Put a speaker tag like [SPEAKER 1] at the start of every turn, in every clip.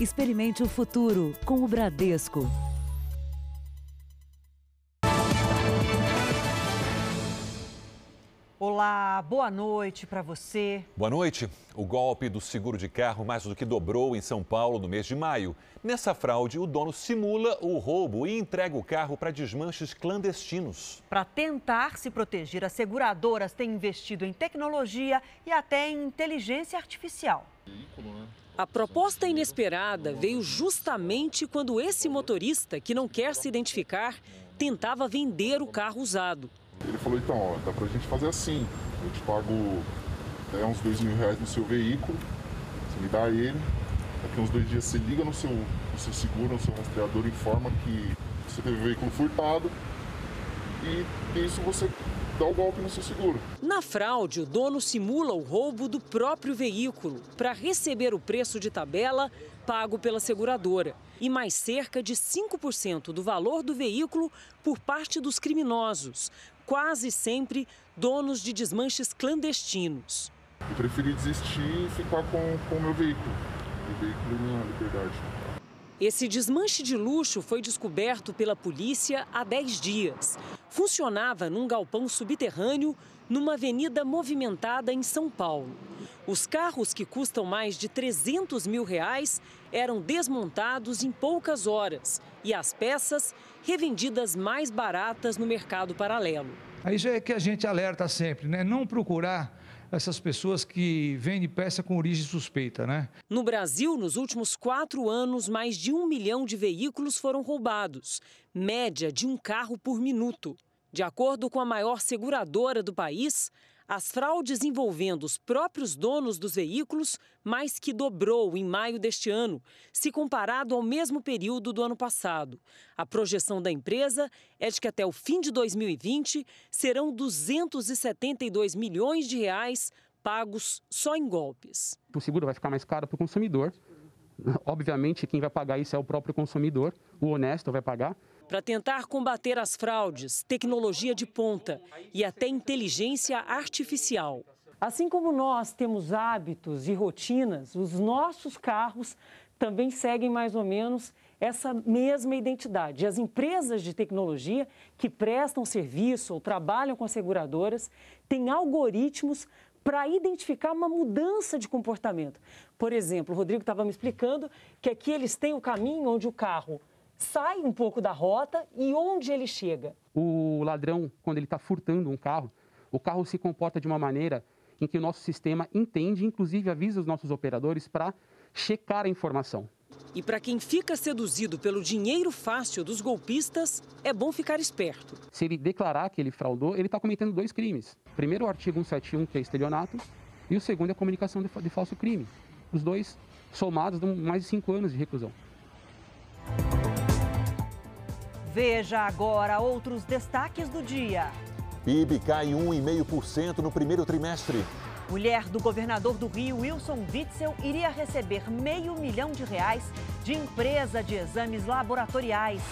[SPEAKER 1] Experimente o futuro com o Bradesco.
[SPEAKER 2] Olá, boa noite para você.
[SPEAKER 3] Boa noite. O golpe do seguro de carro mais do que dobrou em São Paulo no mês de maio. Nessa fraude, o dono simula o roubo e entrega o carro para desmanches clandestinos.
[SPEAKER 2] Para tentar se proteger, as seguradoras têm investido em tecnologia e até em inteligência artificial.
[SPEAKER 4] A proposta inesperada veio justamente quando esse motorista, que não quer se identificar, tentava vender o carro usado.
[SPEAKER 5] Ele falou, então, ó, dá pra gente fazer assim. Eu te pago é, uns dois mil reais no seu veículo, você me dá ele. Daqui uns dois dias você liga no seu, no seu seguro, no seu rastreador, informa que você teve o veículo furtado e isso você dá o golpe no seu seguro.
[SPEAKER 4] Na fraude, o dono simula o roubo do próprio veículo para receber o preço de tabela pago pela seguradora e mais cerca de 5% do valor do veículo por parte dos criminosos, quase sempre donos de desmanches clandestinos.
[SPEAKER 5] Eu preferi desistir e ficar com o meu veículo. O veículo é minha liberdade.
[SPEAKER 4] Esse desmanche de luxo foi descoberto pela polícia há 10 dias. Funcionava num galpão subterrâneo numa avenida movimentada em São Paulo. Os carros que custam mais de 300 mil reais eram desmontados em poucas horas e as peças revendidas mais baratas no mercado paralelo.
[SPEAKER 6] Aí já é que a gente alerta sempre, né? Não procurar essas pessoas que vendem peça com origem suspeita, né?
[SPEAKER 4] No Brasil, nos últimos quatro anos, mais de um milhão de veículos foram roubados, média de um carro por minuto. De acordo com a maior seguradora do país, as fraudes envolvendo os próprios donos dos veículos mais que dobrou em maio deste ano, se comparado ao mesmo período do ano passado. A projeção da empresa é de que até o fim de 2020 serão 272 milhões de reais pagos só em golpes.
[SPEAKER 7] O seguro vai ficar mais caro para o consumidor. Obviamente, quem vai pagar isso é o próprio consumidor, o honesto vai pagar.
[SPEAKER 4] Para tentar combater as fraudes, tecnologia de ponta e até inteligência artificial. Assim como nós temos hábitos e rotinas, os nossos carros também seguem mais ou menos essa mesma identidade. As empresas de tecnologia que prestam serviço ou trabalham com as seguradoras têm algoritmos para identificar uma mudança de comportamento. Por exemplo, o Rodrigo estava me explicando que aqui eles têm o caminho onde o carro sai um pouco da rota e onde ele chega.
[SPEAKER 7] O ladrão, quando ele está furtando um carro, o carro se comporta de uma maneira em que o nosso sistema entende, inclusive avisa os nossos operadores para checar a informação.
[SPEAKER 4] E para quem fica seduzido pelo dinheiro fácil dos golpistas, é bom ficar esperto.
[SPEAKER 7] Se ele declarar que ele fraudou, ele está cometendo dois crimes. Primeiro, o artigo 171, que é estelionato, e o segundo é a comunicação de, de falso crime. Os dois somados dão mais de cinco anos de reclusão.
[SPEAKER 2] Veja agora outros destaques do dia.
[SPEAKER 3] PIB cai 1,5% no primeiro trimestre.
[SPEAKER 2] Mulher do governador do Rio, Wilson Witzel, iria receber meio milhão de reais de empresa de exames laboratoriais.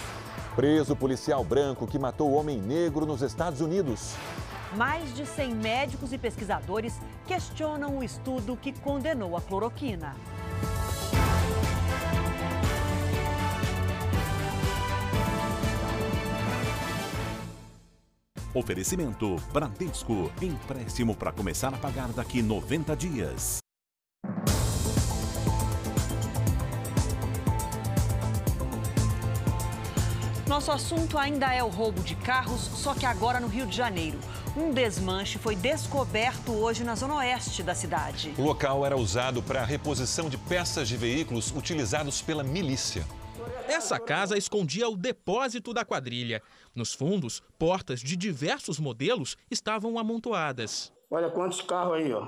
[SPEAKER 3] Preso policial branco que matou homem negro nos Estados Unidos.
[SPEAKER 2] Mais de 100 médicos e pesquisadores questionam o estudo que condenou a cloroquina.
[SPEAKER 8] Oferecimento Bradesco. Empréstimo para começar a pagar daqui 90 dias.
[SPEAKER 2] Nosso assunto ainda é o roubo de carros, só que agora no Rio de Janeiro. Um desmanche foi descoberto hoje na zona oeste da cidade.
[SPEAKER 3] O local era usado para a reposição de peças de veículos utilizados pela milícia.
[SPEAKER 9] Essa casa escondia o depósito da quadrilha. Nos fundos, portas de diversos modelos estavam amontoadas.
[SPEAKER 10] Olha quantos carros aí, ó.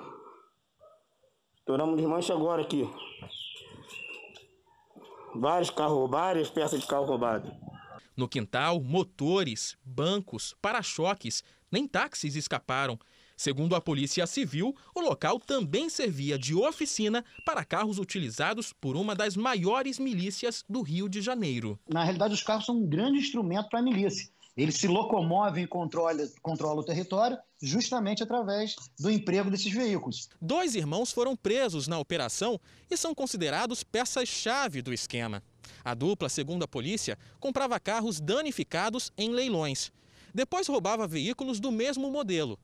[SPEAKER 10] Estouramos desmanche agora aqui. Vários carros, várias peças de carro roubado.
[SPEAKER 9] No quintal, motores, bancos, para-choques, nem táxis escaparam. Segundo a Polícia Civil, o local também servia de oficina para carros utilizados por uma das maiores milícias do Rio de Janeiro.
[SPEAKER 11] Na realidade, os carros são um grande instrumento para a milícia. Ele se locomove e controla, controla o território justamente através do emprego desses veículos.
[SPEAKER 9] Dois irmãos foram presos na operação e são considerados peças-chave do esquema. A dupla, segundo a polícia, comprava carros danificados em leilões. Depois roubava veículos do mesmo modelo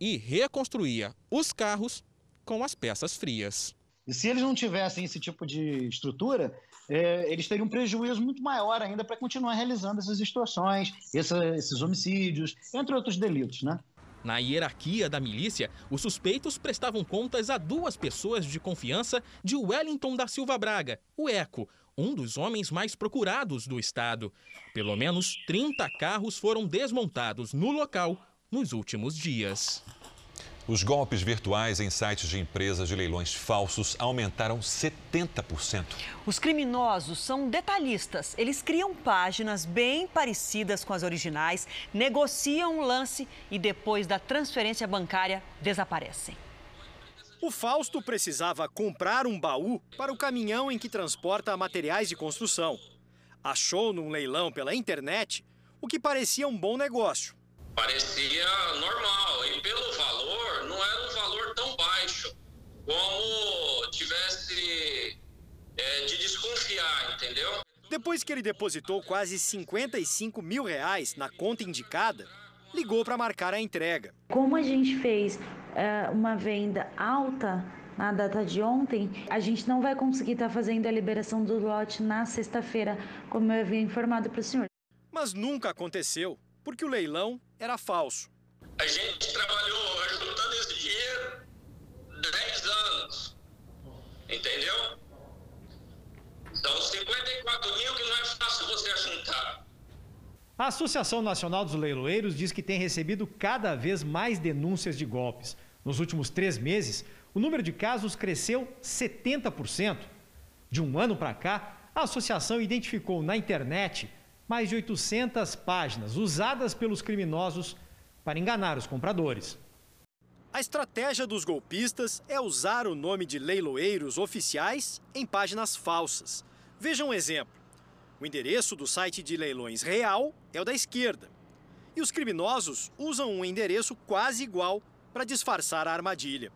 [SPEAKER 9] e reconstruía os carros com as peças frias.
[SPEAKER 11] E se eles não tivessem esse tipo de estrutura, é, eles teriam um prejuízo muito maior ainda para continuar realizando essas extorsões, essa, esses homicídios, entre outros delitos, né?
[SPEAKER 9] Na hierarquia da milícia, os suspeitos prestavam contas a duas pessoas de confiança de Wellington da Silva Braga, o Eco, um dos homens mais procurados do estado. Pelo menos 30 carros foram desmontados no local nos últimos dias.
[SPEAKER 3] Os golpes virtuais em sites de empresas de leilões falsos aumentaram 70%.
[SPEAKER 2] Os criminosos são detalhistas. Eles criam páginas bem parecidas com as originais, negociam o lance e depois da transferência bancária desaparecem.
[SPEAKER 12] O Fausto precisava comprar um baú para o caminhão em que transporta materiais de construção. Achou num leilão pela internet o que parecia um bom negócio.
[SPEAKER 13] Parecia normal e pelo valor não era um valor tão baixo como tivesse é, de desconfiar, entendeu?
[SPEAKER 12] Depois que ele depositou quase 55 mil reais na conta indicada, ligou para marcar a entrega.
[SPEAKER 14] Como a gente fez é, uma venda alta na data de ontem, a gente não vai conseguir estar tá fazendo a liberação do lote na sexta-feira, como eu havia informado para o senhor.
[SPEAKER 12] Mas nunca aconteceu, porque o leilão era falso.
[SPEAKER 13] A gente trabalhou ajudando esse dinheiro 10 anos, entendeu? São 54 mil que não é fácil você juntar.
[SPEAKER 15] A Associação Nacional dos Leiloeiros diz que tem recebido cada vez mais denúncias de golpes. Nos últimos três meses, o número de casos cresceu 70%. De um ano para cá, a associação identificou na internet mais de 800 páginas usadas pelos criminosos para enganar os compradores.
[SPEAKER 12] A estratégia dos golpistas é usar o nome de leiloeiros oficiais em páginas falsas. Veja um exemplo. O endereço do site de leilões real é o da esquerda. E os criminosos usam um endereço quase igual para disfarçar a armadilha.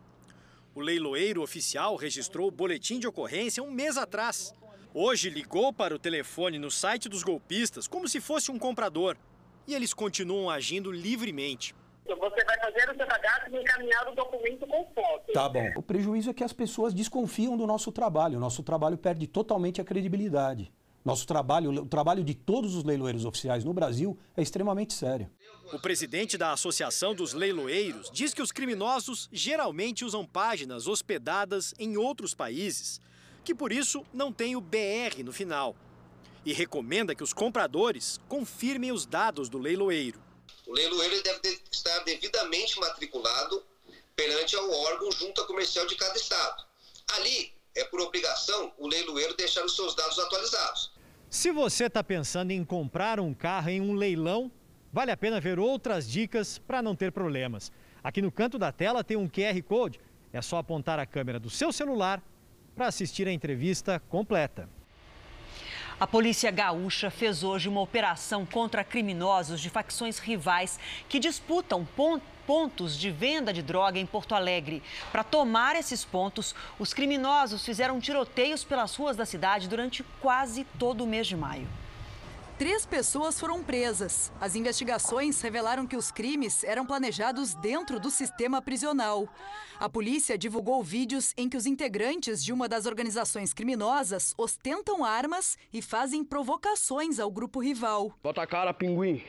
[SPEAKER 12] O leiloeiro oficial registrou o boletim de ocorrência um mês atrás. Hoje ligou para o telefone no site dos golpistas como se fosse um comprador. E eles continuam agindo livremente.
[SPEAKER 16] Você vai fazer o seu cadastro e encaminhar o documento com foto.
[SPEAKER 17] Tá bom. O prejuízo é que as pessoas desconfiam do nosso trabalho. O nosso trabalho perde totalmente a credibilidade. Nosso trabalho, o trabalho de todos os leiloeiros oficiais no Brasil é extremamente sério.
[SPEAKER 12] O presidente da Associação dos Leiloeiros diz que os criminosos geralmente usam páginas hospedadas em outros países, que por isso não tem o BR no final. E recomenda que os compradores confirmem os dados do leiloeiro.
[SPEAKER 13] O leiloeiro deve estar devidamente matriculado perante ao órgão junta comercial de cada estado. Ali, é por obrigação o leiloeiro deixar os seus dados atualizados.
[SPEAKER 15] Se você está pensando em comprar um carro em um leilão, vale a pena ver outras dicas para não ter problemas. Aqui no canto da tela tem um QR Code. É só apontar a câmera do seu celular para assistir a entrevista completa.
[SPEAKER 2] A polícia gaúcha fez hoje uma operação contra criminosos de facções rivais que disputam pontos de venda de droga em Porto Alegre. Para tomar esses pontos, os criminosos fizeram tiroteios pelas ruas da cidade durante quase todo o mês de maio.
[SPEAKER 18] Três pessoas foram presas. As investigações revelaram que os crimes eram planejados dentro do sistema prisional. A polícia divulgou vídeos em que os integrantes de uma das organizações criminosas ostentam armas e fazem provocações ao grupo rival.
[SPEAKER 19] Bota a cara, pinguim.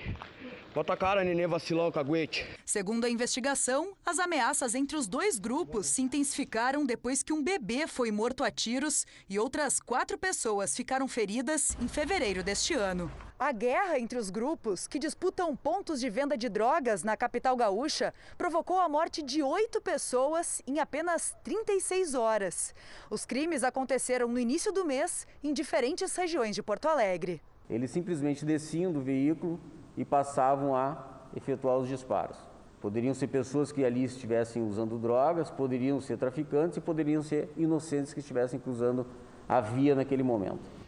[SPEAKER 19] Bota a cara, neném vacilão, caguete.
[SPEAKER 18] Segundo a investigação, as ameaças entre os dois grupos se intensificaram depois que um bebê foi morto a tiros e outras quatro pessoas ficaram feridas em fevereiro deste ano. A guerra entre os grupos, que disputam pontos de venda de drogas na capital gaúcha, provocou a morte de oito pessoas em apenas 36 horas. Os crimes aconteceram no início do mês em diferentes regiões de Porto Alegre.
[SPEAKER 20] Eles simplesmente desciam do veículo, e passavam a efetuar os disparos. Poderiam ser pessoas que ali estivessem usando drogas, poderiam ser traficantes e poderiam ser inocentes que estivessem cruzando a via naquele momento.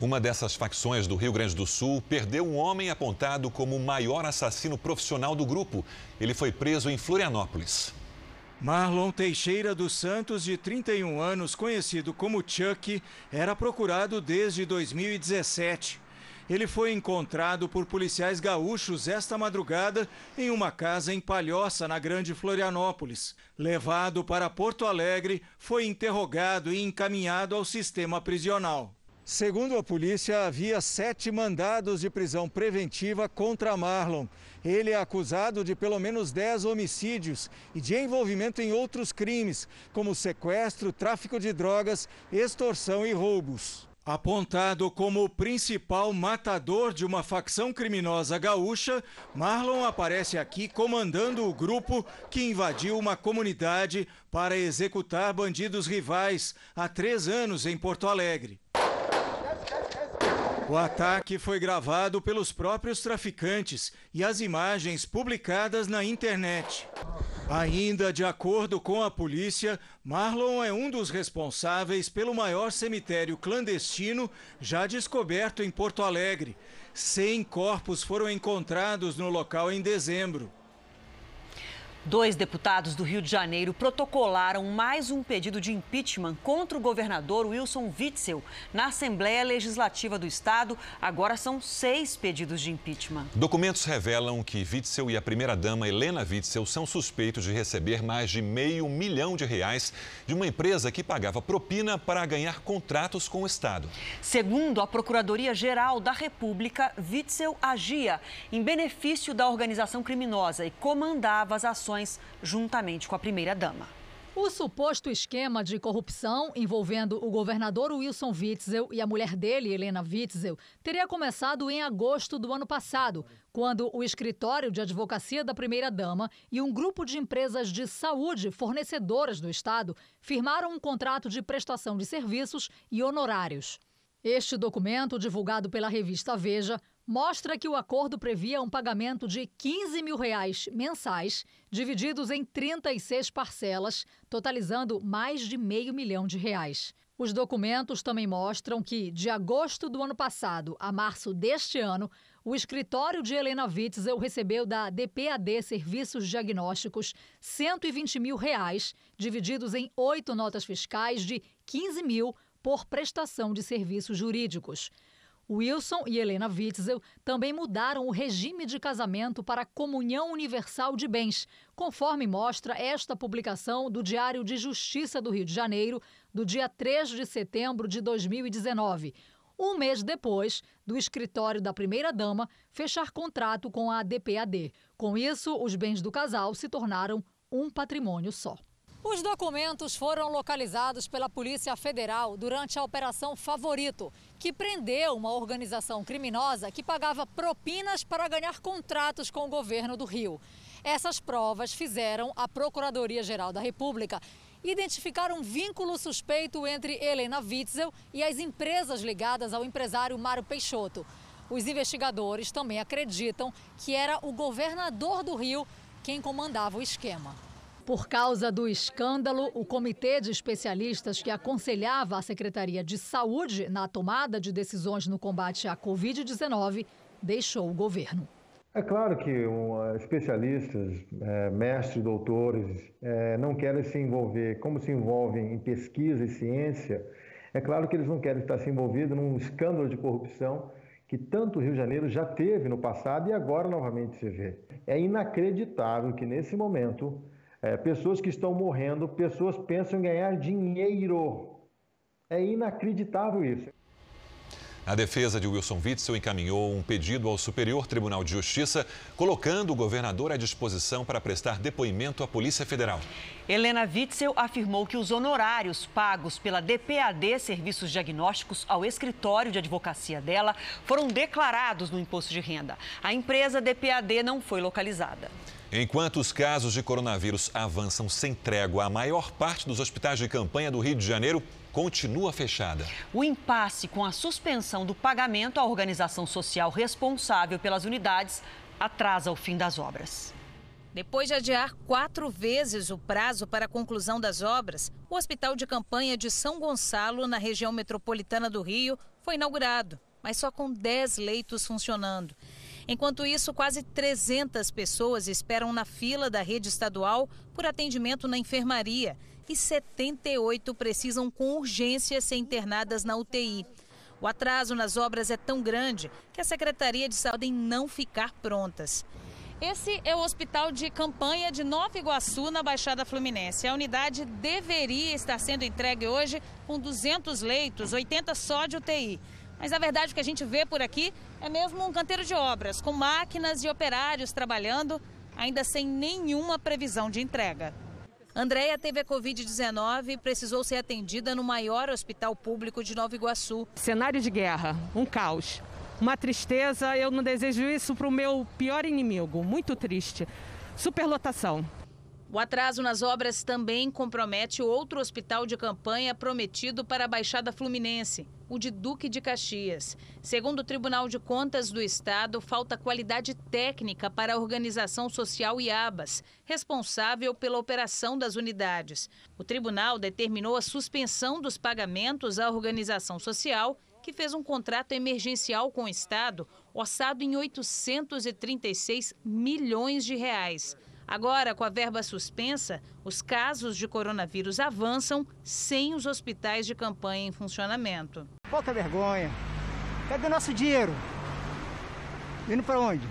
[SPEAKER 3] Uma dessas facções do Rio Grande do Sul perdeu um homem apontado como o maior assassino profissional do grupo. Ele foi preso em Florianópolis.
[SPEAKER 12] Marlon Teixeira dos Santos, de 31 anos, conhecido como Chuck, era procurado desde 2017. Ele foi encontrado por policiais gaúchos esta madrugada em uma casa em Palhoça, na Grande Florianópolis. Levado para Porto Alegre, foi interrogado e encaminhado ao sistema prisional. Segundo a polícia, havia sete mandados de prisão preventiva contra Marlon. Ele é acusado de pelo menos dez homicídios e de envolvimento em outros crimes, como sequestro, tráfico de drogas, extorsão e roubos. Apontado como o principal matador de uma facção criminosa gaúcha, Marlon aparece aqui comandando o grupo que invadiu uma comunidade para executar bandidos rivais há três anos em Porto Alegre. O ataque foi gravado pelos próprios traficantes e as imagens publicadas na internet. Ainda de acordo com a polícia, Marlon é um dos responsáveis pelo maior cemitério clandestino já descoberto em Porto Alegre. Cem corpos foram encontrados no local em dezembro.
[SPEAKER 2] Dois deputados do Rio de Janeiro protocolaram mais um pedido de impeachment contra o governador Wilson Witzel na Assembleia Legislativa do Estado. Agora são seis pedidos de impeachment.
[SPEAKER 3] Documentos revelam que Witzel e a primeira-dama Helena Witzel são suspeitos de receber mais de meio milhão de reais de uma empresa que pagava propina para ganhar contratos com o Estado.
[SPEAKER 2] Segundo a Procuradoria-Geral da República, Witzel agia em benefício da organização criminosa e comandava as ações juntamente com a primeira-dama.
[SPEAKER 21] O suposto esquema de corrupção envolvendo o governador Wilson Witzel e a mulher dele, Helena Witzel, teria começado em agosto do ano passado, quando o escritório de advocacia da primeira-dama e um grupo de empresas de saúde fornecedoras do Estado firmaram um contrato de prestação de serviços e honorários. Este documento, divulgado pela revista Veja, mostra que o acordo previa um pagamento de 15 mil reais mensais, divididos em 36 parcelas, totalizando mais de meio milhão de reais. Os documentos também mostram que, de agosto do ano passado a março deste ano, o escritório de Helena Witzel recebeu da DPAD Serviços Diagnósticos 120 mil reais, divididos em oito notas fiscais de 15 mil por prestação de serviços jurídicos. Wilson e Helena Witzel também mudaram o regime de casamento para comunhão universal de bens, conforme mostra esta publicação do Diário de Justiça do Rio de Janeiro, do dia 3 de setembro de 2019. Um mês depois do escritório da primeira-dama fechar contrato com a DPAD. Com isso, os bens do casal se tornaram um patrimônio só. Os documentos foram localizados pela Polícia Federal durante a Operação Favorito, que prendeu uma organização criminosa que pagava propinas para ganhar contratos com o governo do Rio. Essas provas fizeram a Procuradoria-Geral da República identificar um vínculo suspeito entre Helena Witzel e as empresas ligadas ao empresário Mário Peixoto. Os investigadores também acreditam que era o governador do Rio quem comandava o esquema. Por causa do escândalo, o comitê de especialistas que aconselhava a Secretaria de Saúde na tomada de decisões no combate à Covid-19 deixou o governo.
[SPEAKER 22] É claro que um, especialistas, é, mestres, doutores, é, não querem se envolver, como se envolvem em pesquisa e ciência, é claro que eles não querem estar se envolvidos num escândalo de corrupção que tanto o Rio de Janeiro já teve no passado e agora novamente se vê. É inacreditável que nesse momento é, pessoas que estão morrendo, pessoas pensam em ganhar dinheiro. É inacreditável isso.
[SPEAKER 3] A defesa de Wilson Witzel encaminhou um pedido ao Superior Tribunal de Justiça, colocando o governador à disposição para prestar depoimento à Polícia Federal.
[SPEAKER 2] Helena Witzel afirmou que os honorários pagos pela DPAD Serviços Diagnósticos ao escritório de advocacia dela foram declarados no imposto de renda. A empresa DPAD não foi localizada.
[SPEAKER 3] Enquanto os casos de coronavírus avançam sem trégua, a maior parte dos hospitais de campanha do Rio de Janeiro continua fechada.
[SPEAKER 2] O impasse com a suspensão do pagamento à organização social responsável pelas unidades atrasa o fim das obras.
[SPEAKER 23] Depois de adiar quatro vezes o prazo para a conclusão das obras, o Hospital de Campanha de São Gonçalo, na região metropolitana do Rio, foi inaugurado, mas só com 10 leitos funcionando. Enquanto isso, quase 300 pessoas esperam na fila da rede estadual por atendimento na enfermaria e 78 precisam com urgência ser internadas na UTI. O atraso nas obras é tão grande que a Secretaria de Saúde não ficar prontas. Esse é o hospital de campanha de Nova Iguaçu, na Baixada Fluminense. A unidade deveria estar sendo entregue hoje com 200 leitos, 80 só de UTI. Mas a verdade o que a gente vê por aqui é mesmo um canteiro de obras, com máquinas e operários trabalhando, ainda sem nenhuma previsão de entrega. Andréia teve a Covid-19 e precisou ser atendida no maior hospital público de Nova Iguaçu.
[SPEAKER 24] Cenário de guerra, um caos, uma tristeza. Eu não desejo isso para o meu pior inimigo. Muito triste. Superlotação.
[SPEAKER 23] O atraso nas obras também compromete outro hospital de campanha prometido para a Baixada Fluminense, o de Duque de Caxias. Segundo o Tribunal de Contas do Estado, falta qualidade técnica para a organização social IABAS, responsável pela operação das unidades. O tribunal determinou a suspensão dos pagamentos à organização social que fez um contrato emergencial com o Estado, orçado em 836 milhões de reais. Agora, com a verba suspensa, os casos de coronavírus avançam sem os hospitais de campanha em funcionamento.
[SPEAKER 25] Pouca vergonha. Cadê nosso dinheiro? Indo para onde?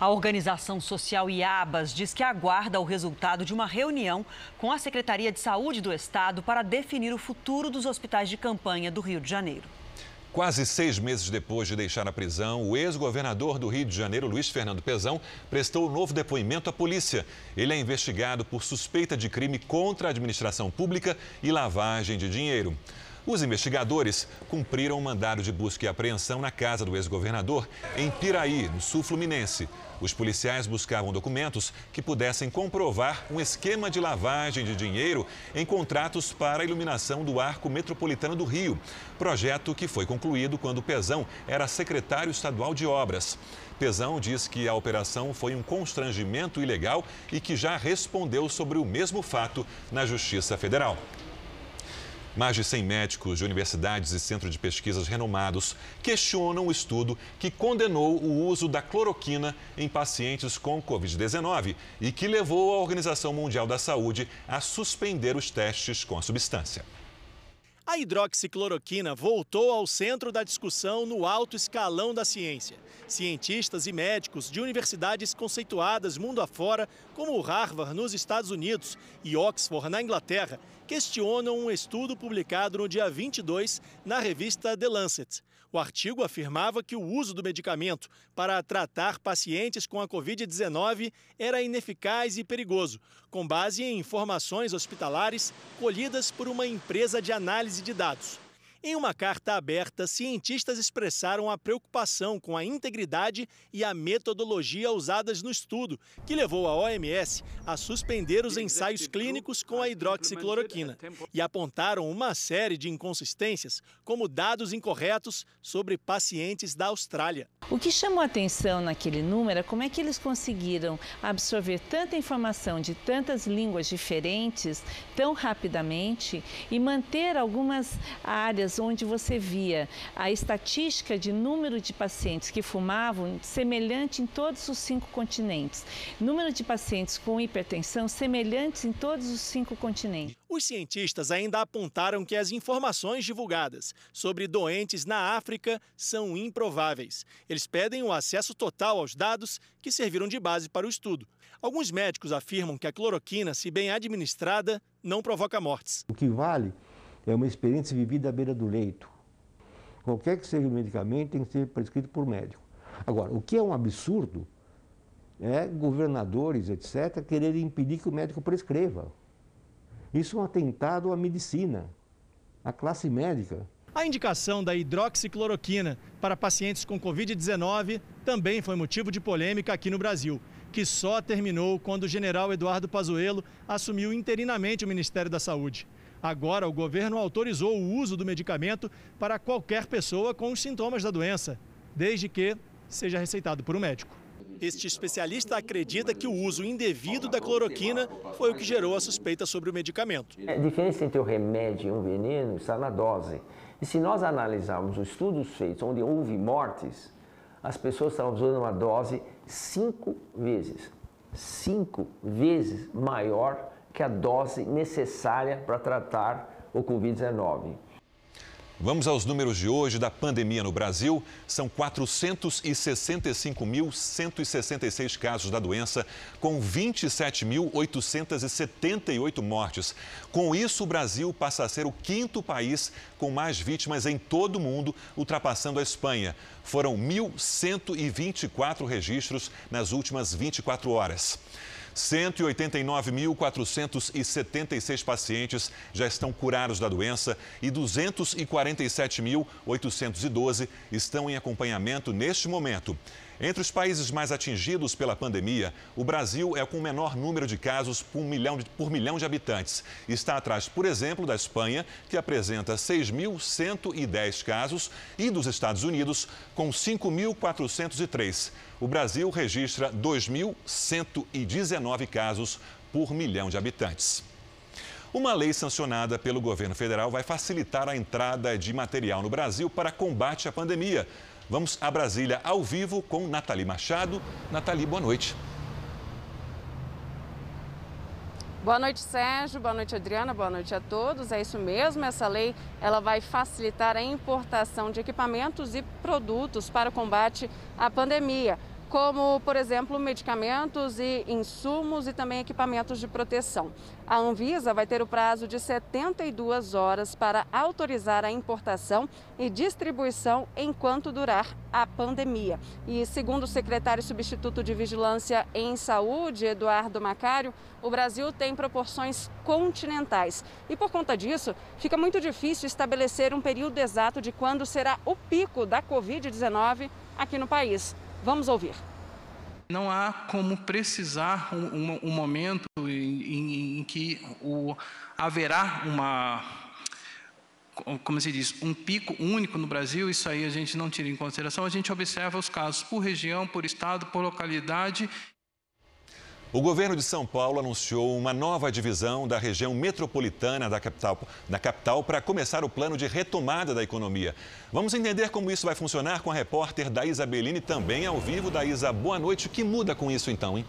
[SPEAKER 2] A organização social IABAS diz que aguarda o resultado de uma reunião com a Secretaria de Saúde do Estado para definir o futuro dos hospitais de campanha do Rio de Janeiro.
[SPEAKER 3] Quase seis meses depois de deixar a prisão, o ex-governador do Rio de Janeiro, Luiz Fernando Pezão, prestou um novo depoimento à polícia. Ele é investigado por suspeita de crime contra a administração pública e lavagem de dinheiro. Os investigadores cumpriram um mandado de busca e apreensão na casa do ex-governador, em Piraí, no sul fluminense. Os policiais buscavam documentos que pudessem comprovar um esquema de lavagem de dinheiro em contratos para a iluminação do Arco Metropolitano do Rio, projeto que foi concluído quando Pezão era secretário estadual de obras. Pezão diz que a operação foi um constrangimento ilegal e que já respondeu sobre o mesmo fato na Justiça Federal. Mais de 100 médicos de universidades e centros de pesquisas renomados questionam o estudo que condenou o uso da cloroquina em pacientes com Covid-19 e que levou a Organização Mundial da Saúde a suspender os testes com a substância.
[SPEAKER 26] A hidroxicloroquina voltou ao centro da discussão no alto escalão da ciência. Cientistas e médicos de universidades conceituadas mundo afora, como Harvard nos Estados Unidos e Oxford na Inglaterra, questionam um estudo publicado no dia 22 na revista The Lancet. O artigo afirmava que o uso do medicamento para tratar pacientes com a Covid-19 era ineficaz e perigoso, com base em informações hospitalares colhidas por uma empresa de análise de dados. Em uma carta aberta, cientistas expressaram a preocupação com a integridade e a metodologia usadas no estudo, que levou a OMS a suspender os ensaios clínicos com a hidroxicloroquina e apontaram uma série de inconsistências, como dados incorretos sobre pacientes da Austrália.
[SPEAKER 27] O que chamou a atenção naquele número é como é que eles conseguiram absorver tanta informação de tantas línguas diferentes tão rapidamente e manter algumas áreas onde você via a estatística de número de pacientes que fumavam semelhante em todos os cinco continentes, número de pacientes com hipertensão semelhantes em todos os cinco continentes.
[SPEAKER 26] Os cientistas ainda apontaram que as informações divulgadas sobre doentes na África são improváveis. Eles pedem o acesso total aos dados que serviram de base para o estudo. Alguns médicos afirmam que a cloroquina, se bem administrada, não provoca mortes.
[SPEAKER 28] O que vale é uma experiência vivida à beira do leito. Qualquer que seja o medicamento tem que ser prescrito por médico. Agora, o que é um absurdo é governadores, etc., quererem impedir que o médico prescreva. Isso é um atentado à medicina, à classe médica.
[SPEAKER 26] A indicação da hidroxicloroquina para pacientes com Covid-19 também foi motivo de polêmica aqui no Brasil, que só terminou quando o general Eduardo Pazuello assumiu interinamente o Ministério da Saúde. Agora, o governo autorizou o uso do medicamento para qualquer pessoa com os sintomas da doença, desde que seja receitado por um médico. Este especialista acredita que o uso indevido da cloroquina foi o que gerou a suspeita sobre o medicamento.
[SPEAKER 29] A diferença entre o remédio e um veneno está na dose. E se nós analisarmos os estudos feitos onde houve mortes, as pessoas estavam usando uma dose cinco vezes, cinco vezes maior que a dose necessária para tratar o Covid-19.
[SPEAKER 3] Vamos aos números de hoje da pandemia no Brasil. São 465.166 casos da doença, com 27.878 mortes. Com isso, o Brasil passa a ser o quinto país com mais vítimas em todo o mundo, ultrapassando a Espanha. Foram 1.124 registros nas últimas 24 horas. 189.476 pacientes já estão curados da doença e 247.812 estão em acompanhamento neste momento. Entre os países mais atingidos pela pandemia, o Brasil é com o menor número de casos por milhão de, por milhão de habitantes. Está atrás, por exemplo, da Espanha, que apresenta 6.110 casos, e dos Estados Unidos, com 5.403. O Brasil registra 2.119 casos por milhão de habitantes. Uma lei sancionada pelo governo federal vai facilitar a entrada de material no Brasil para combate à pandemia. Vamos a Brasília ao vivo com Nathalie Machado. Nathalie, boa noite.
[SPEAKER 30] Boa noite, Sérgio. Boa noite, Adriana. Boa noite a todos. É isso mesmo. Essa lei ela vai facilitar a importação de equipamentos e produtos para o combate à pandemia como, por exemplo, medicamentos e insumos e também equipamentos de proteção. A Anvisa vai ter o prazo de 72 horas para autorizar a importação e distribuição enquanto durar a pandemia. E segundo o secretário substituto de Vigilância em Saúde, Eduardo Macário, o Brasil tem proporções continentais. E por conta disso, fica muito difícil estabelecer um período exato de quando será o pico da Covid-19 aqui no país. Vamos ouvir.
[SPEAKER 31] Não há como precisar um, um, um momento em, em, em que o, haverá uma, como se diz, um pico único no Brasil, isso aí a gente não tira em consideração, a gente observa os casos por região, por estado, por localidade
[SPEAKER 3] o governo de São Paulo anunciou uma nova divisão da região metropolitana da capital, da capital para começar o plano de retomada da economia. Vamos entender como isso vai funcionar com a repórter da Isabelini, também ao vivo. Da Isa, boa noite. O que muda com isso então, hein?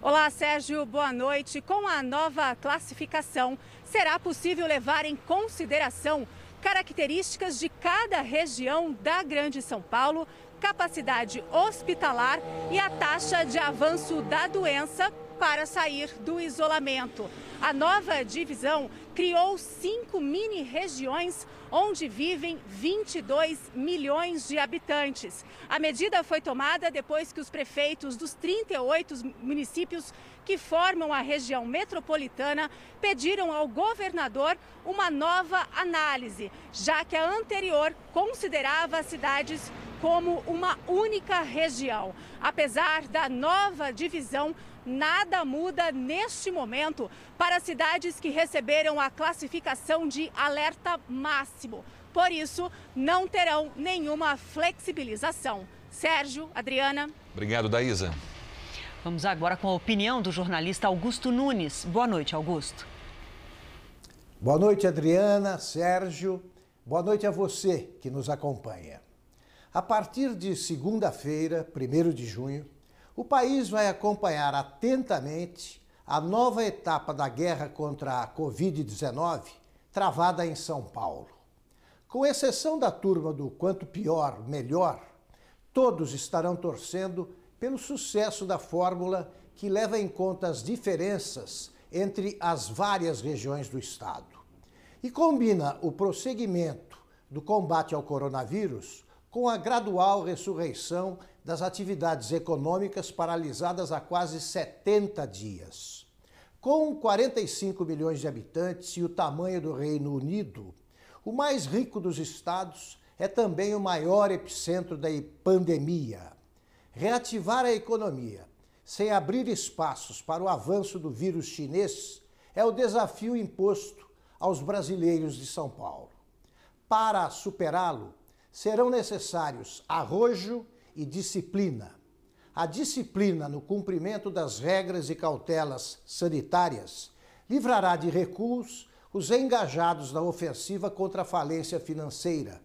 [SPEAKER 32] Olá, Sérgio, boa noite. Com a nova classificação, será possível levar em consideração características de cada região da Grande São Paulo capacidade hospitalar e a taxa de avanço da doença para sair do isolamento. A nova divisão criou cinco mini-regiões onde vivem 22 milhões de habitantes. A medida foi tomada depois que os prefeitos dos 38 municípios que formam a região metropolitana pediram ao governador uma nova análise, já que a anterior considerava as cidades como uma única região. Apesar da nova divisão, nada muda neste momento para cidades que receberam a classificação de alerta máximo. Por isso, não terão nenhuma flexibilização. Sérgio, Adriana.
[SPEAKER 3] Obrigado, Daísa.
[SPEAKER 2] Vamos agora com a opinião do jornalista Augusto Nunes. Boa noite, Augusto.
[SPEAKER 33] Boa noite, Adriana, Sérgio. Boa noite a você que nos acompanha. A partir de segunda-feira, 1 de junho, o país vai acompanhar atentamente a nova etapa da guerra contra a Covid-19 travada em São Paulo. Com exceção da turma do quanto pior, melhor, todos estarão torcendo pelo sucesso da fórmula que leva em conta as diferenças entre as várias regiões do Estado e combina o prosseguimento do combate ao coronavírus com a gradual ressurreição das atividades econômicas paralisadas há quase 70 dias. Com 45 milhões de habitantes e o tamanho do Reino Unido, o mais rico dos estados é também o maior epicentro da pandemia. Reativar a economia sem abrir espaços para o avanço do vírus chinês é o desafio imposto aos brasileiros de São Paulo. Para superá-lo, serão necessários arrojo e disciplina. A disciplina no cumprimento das regras e cautelas sanitárias livrará de recuos os engajados na ofensiva contra a falência financeira.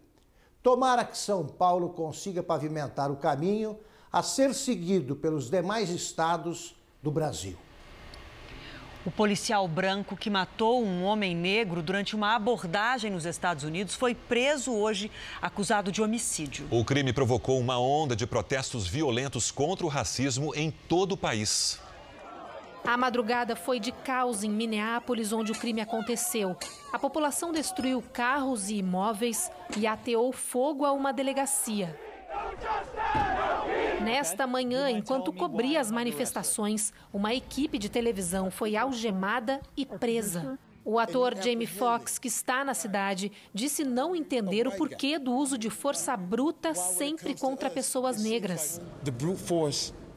[SPEAKER 33] Tomara que São Paulo consiga pavimentar o caminho a ser seguido pelos demais estados do Brasil.
[SPEAKER 2] O policial branco que matou um homem negro durante uma abordagem nos Estados Unidos foi preso hoje, acusado de homicídio.
[SPEAKER 3] O crime provocou uma onda de protestos violentos contra o racismo em todo o país.
[SPEAKER 34] A madrugada foi de caos em Minneapolis, onde o crime aconteceu. A população destruiu carros e imóveis e ateou fogo a uma delegacia. Nesta manhã, enquanto cobria as manifestações, uma equipe de televisão foi algemada e presa. O ator Jamie Foxx, que está na cidade, disse não entender o porquê do uso de força bruta sempre contra pessoas negras.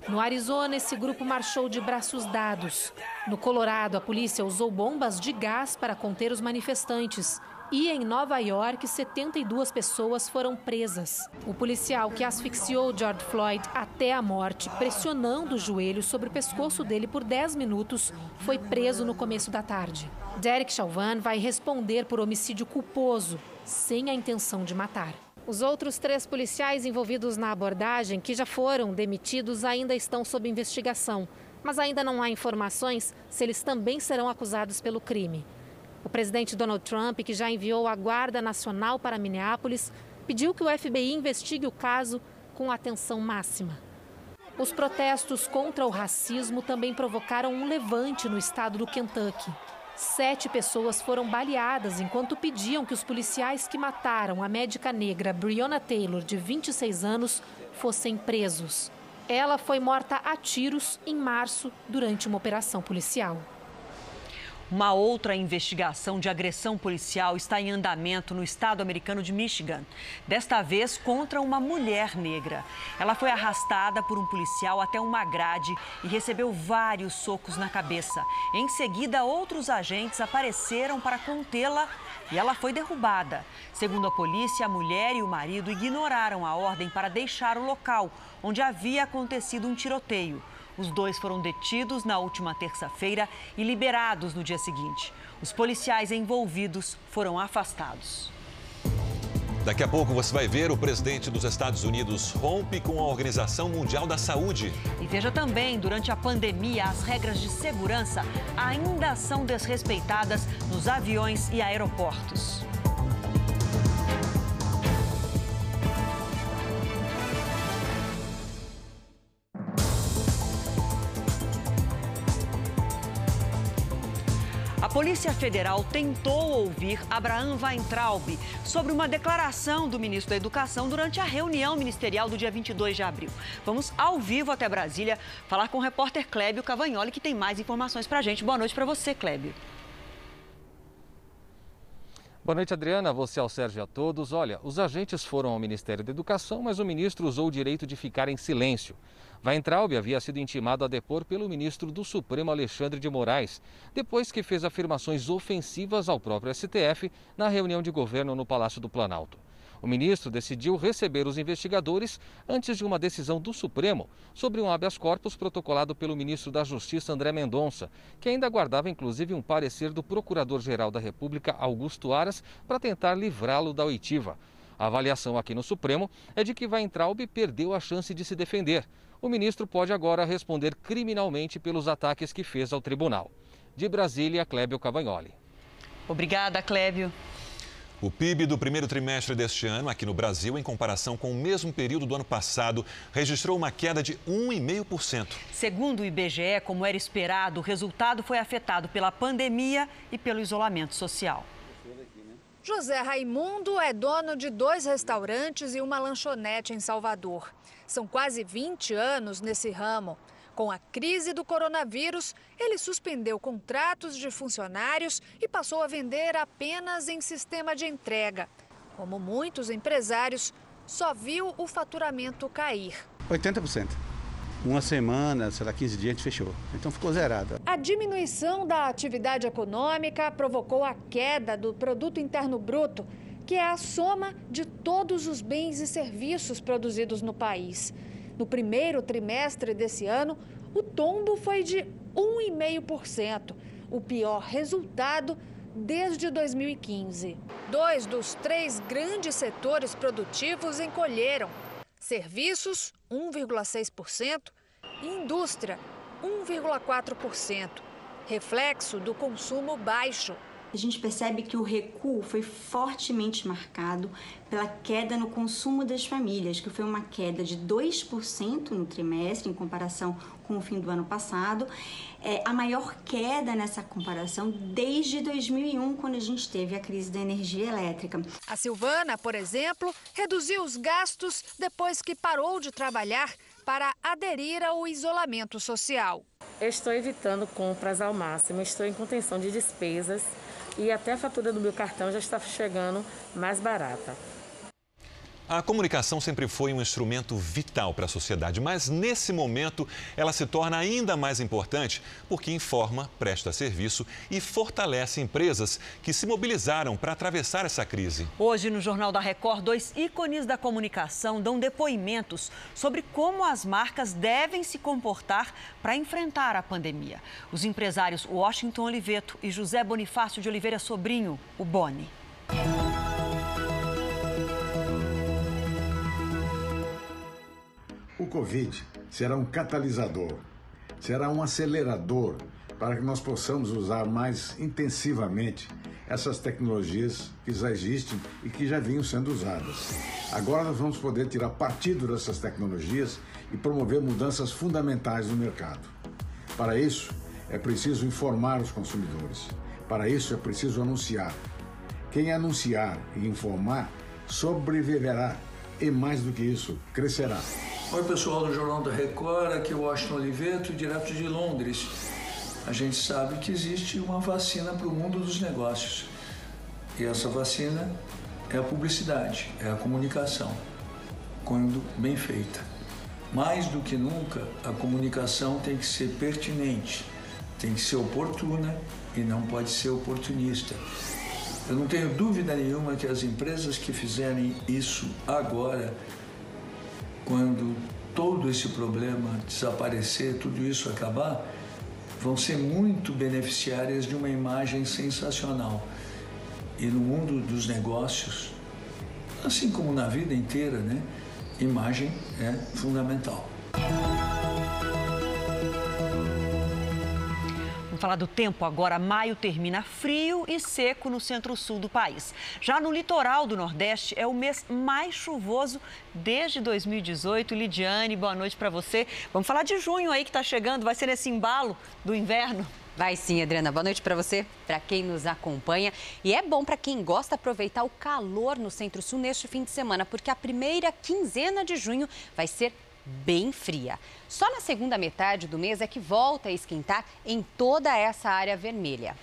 [SPEAKER 34] No Arizona, esse grupo marchou de braços dados. No Colorado, a polícia usou bombas de gás para conter os manifestantes. E em Nova York, 72 pessoas foram presas. O policial que asfixiou George Floyd até a morte, pressionando o joelho sobre o pescoço dele por 10 minutos, foi preso no começo da tarde. Derek Chauvin vai responder por homicídio culposo, sem a intenção de matar. Os outros três policiais envolvidos na abordagem, que já foram demitidos, ainda estão sob investigação. Mas ainda não há informações se eles também serão acusados pelo crime. O presidente Donald Trump, que já enviou a Guarda Nacional para Minneapolis, pediu que o FBI investigue o caso com atenção máxima. Os protestos contra o racismo também provocaram um levante no estado do Kentucky. Sete pessoas foram baleadas enquanto pediam que os policiais que mataram a médica negra Breonna Taylor, de 26 anos, fossem presos. Ela foi morta a tiros em março durante uma operação policial.
[SPEAKER 2] Uma outra investigação de agressão policial está em andamento no estado americano de Michigan. Desta vez contra uma mulher negra. Ela foi arrastada por um policial até uma grade e recebeu vários socos na cabeça. Em seguida, outros agentes apareceram para contê-la e ela foi derrubada. Segundo a polícia, a mulher e o marido ignoraram a ordem para deixar o local onde havia acontecido um tiroteio. Os dois foram detidos na última terça-feira e liberados no dia seguinte. Os policiais envolvidos foram afastados.
[SPEAKER 3] Daqui a pouco você vai ver o presidente dos Estados Unidos rompe com a Organização Mundial da Saúde.
[SPEAKER 2] E veja também, durante a pandemia, as regras de segurança ainda são desrespeitadas nos aviões e aeroportos. Polícia Federal tentou ouvir Abraham Weintraub sobre uma declaração do ministro da Educação durante a reunião ministerial do dia 22 de abril. Vamos ao vivo até Brasília falar com o repórter Clébio Cavagnoli, que tem mais informações para a gente. Boa noite para você, Clébio.
[SPEAKER 35] Boa noite, Adriana. Você ao Sérgio a todos. Olha, os agentes foram ao Ministério da Educação, mas o ministro usou o direito de ficar em silêncio. Weintraub havia sido intimado a depor pelo ministro do Supremo Alexandre de Moraes, depois que fez afirmações ofensivas ao próprio STF na reunião de governo no Palácio do Planalto. O ministro decidiu receber os investigadores antes de uma decisão do Supremo sobre um habeas corpus protocolado pelo ministro da Justiça André Mendonça, que ainda aguardava inclusive um parecer do Procurador-Geral da República Augusto Aras para tentar livrá-lo da oitiva. A avaliação aqui no Supremo é de que Weintraub perdeu a chance de se defender o ministro pode agora responder criminalmente pelos ataques que fez ao tribunal. De Brasília, Clébio Cavagnoli.
[SPEAKER 2] Obrigada, Clébio.
[SPEAKER 3] O PIB do primeiro trimestre deste ano, aqui no Brasil, em comparação com o mesmo período do ano passado, registrou uma queda de 1,5%.
[SPEAKER 2] Segundo o IBGE, como era esperado, o resultado foi afetado pela pandemia e pelo isolamento social.
[SPEAKER 36] José Raimundo é dono de dois restaurantes e uma lanchonete em Salvador. São quase 20 anos nesse ramo. Com a crise do coronavírus, ele suspendeu contratos de funcionários e passou a vender apenas em sistema de entrega. Como muitos empresários, só viu o faturamento cair.
[SPEAKER 37] 80%. Uma semana, sei lá, 15 dias a gente fechou. Então ficou zerado.
[SPEAKER 36] A diminuição da atividade econômica provocou a queda do produto interno bruto que é a soma de todos os bens e serviços produzidos no país. No primeiro trimestre desse ano, o tombo foi de 1,5%, o pior resultado desde 2015. Dois dos três grandes setores produtivos encolheram: serviços, 1,6%, e indústria, 1,4%, reflexo do consumo baixo
[SPEAKER 38] a gente percebe que o recuo foi fortemente marcado pela queda no consumo das famílias, que foi uma queda de 2% no trimestre em comparação com o fim do ano passado. É a maior queda nessa comparação desde 2001, quando a gente teve a crise da energia elétrica.
[SPEAKER 36] A Silvana, por exemplo, reduziu os gastos depois que parou de trabalhar para aderir ao isolamento social.
[SPEAKER 39] Eu estou evitando compras ao máximo, estou em contenção de despesas e até a fatura do meu cartão já está chegando mais barata.
[SPEAKER 3] A comunicação sempre foi um instrumento vital para a sociedade, mas nesse momento ela se torna ainda mais importante porque informa, presta serviço e fortalece empresas que se mobilizaram para atravessar essa crise.
[SPEAKER 2] Hoje, no Jornal da Record, dois ícones da comunicação dão depoimentos sobre como as marcas devem se comportar para enfrentar a pandemia. Os empresários Washington Oliveto e José Bonifácio de Oliveira Sobrinho, o Boni.
[SPEAKER 29] O Covid será um catalisador, será um acelerador para que nós possamos usar mais intensivamente essas tecnologias que já existem e que já vinham sendo usadas. Agora nós vamos poder tirar partido dessas tecnologias e promover mudanças fundamentais no mercado. Para isso, é preciso informar os consumidores. Para isso, é preciso anunciar. Quem anunciar e informar sobreviverá e, mais do que isso, crescerá.
[SPEAKER 40] Oi, pessoal do Jornal da Record, aqui é o Washington Oliveto, direto de Londres. A gente sabe que existe uma vacina para o mundo dos negócios. E essa vacina é a publicidade, é a comunicação, quando bem feita. Mais do que nunca, a comunicação tem que ser pertinente, tem que ser oportuna e não pode ser oportunista. Eu não tenho dúvida nenhuma que as empresas que fizerem isso agora quando todo esse problema desaparecer, tudo isso acabar, vão ser muito beneficiárias de uma imagem sensacional. E no mundo dos negócios, assim como na vida inteira, né, imagem é fundamental.
[SPEAKER 2] Falar do tempo agora. Maio termina frio e seco no centro-sul do país. Já no litoral do Nordeste é o mês mais chuvoso desde 2018. Lidiane, boa noite para você. Vamos falar de junho aí que está chegando. Vai ser esse embalo do inverno?
[SPEAKER 30] Vai sim, Adriana. Boa noite para você, para quem nos acompanha. E é bom para quem gosta aproveitar o calor no Centro-Sul neste fim de semana, porque a primeira quinzena de junho vai ser bem fria. Só na segunda metade do mês é que volta a esquentar em toda essa área vermelha.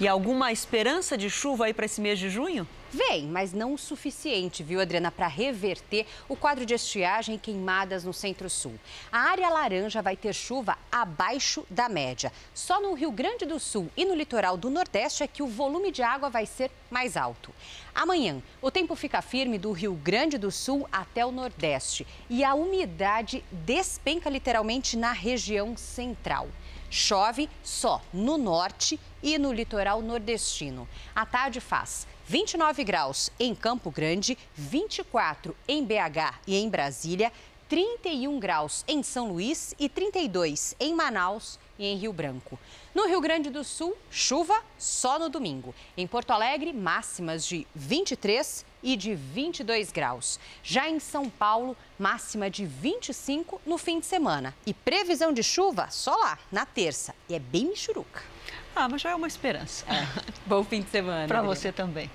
[SPEAKER 2] E alguma esperança de chuva aí para esse mês de junho?
[SPEAKER 30] Vem, mas não o suficiente, viu, Adriana, para reverter o quadro de estiagem e queimadas no centro-sul. A área laranja vai ter chuva abaixo da média. Só no Rio Grande do Sul e no litoral do Nordeste é que o volume de água vai ser mais alto. Amanhã, o tempo fica firme do Rio Grande do Sul até o Nordeste e a umidade despenca literalmente na região central. Chove só no norte e no litoral nordestino. A tarde faz 29 graus em Campo Grande, 24 em BH e em Brasília, 31 graus em São Luís e 32 em Manaus e em Rio Branco. No Rio Grande do Sul, chuva só no domingo. Em Porto Alegre, máximas de 23 e de 22 graus. Já em São Paulo, máxima de 25 no fim de semana. E previsão de chuva só lá, na terça. E é bem michuruca.
[SPEAKER 2] Ah, mas já é uma esperança. É.
[SPEAKER 30] Bom fim de semana.
[SPEAKER 2] Para você também.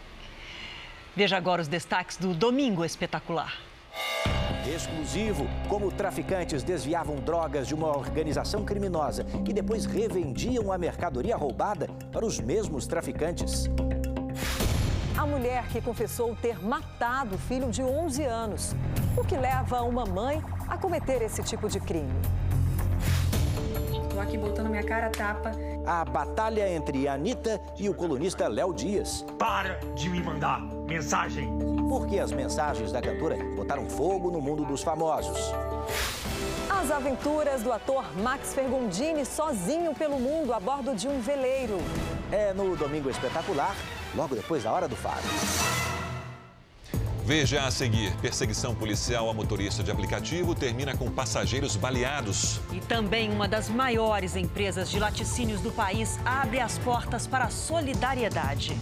[SPEAKER 2] Veja agora os destaques do Domingo Espetacular.
[SPEAKER 41] Exclusivo, como traficantes desviavam drogas de uma organização criminosa e depois revendiam a mercadoria roubada para os mesmos traficantes.
[SPEAKER 42] A mulher que confessou ter matado o filho de 11 anos, o que leva uma mãe a cometer esse tipo de crime.
[SPEAKER 43] Estou aqui botando minha cara a tapa
[SPEAKER 41] a batalha entre a Anitta e o colunista Léo Dias.
[SPEAKER 44] Para de me mandar mensagem.
[SPEAKER 41] Porque as mensagens da cantora botaram fogo no mundo dos famosos.
[SPEAKER 42] As aventuras do ator Max Fergondini sozinho pelo mundo a bordo de um veleiro.
[SPEAKER 41] É no Domingo Espetacular, logo depois da Hora do Faro.
[SPEAKER 3] Veja a seguir: perseguição policial a motorista de aplicativo termina com passageiros baleados.
[SPEAKER 2] E também uma das maiores empresas de laticínios do país abre as portas para a solidariedade.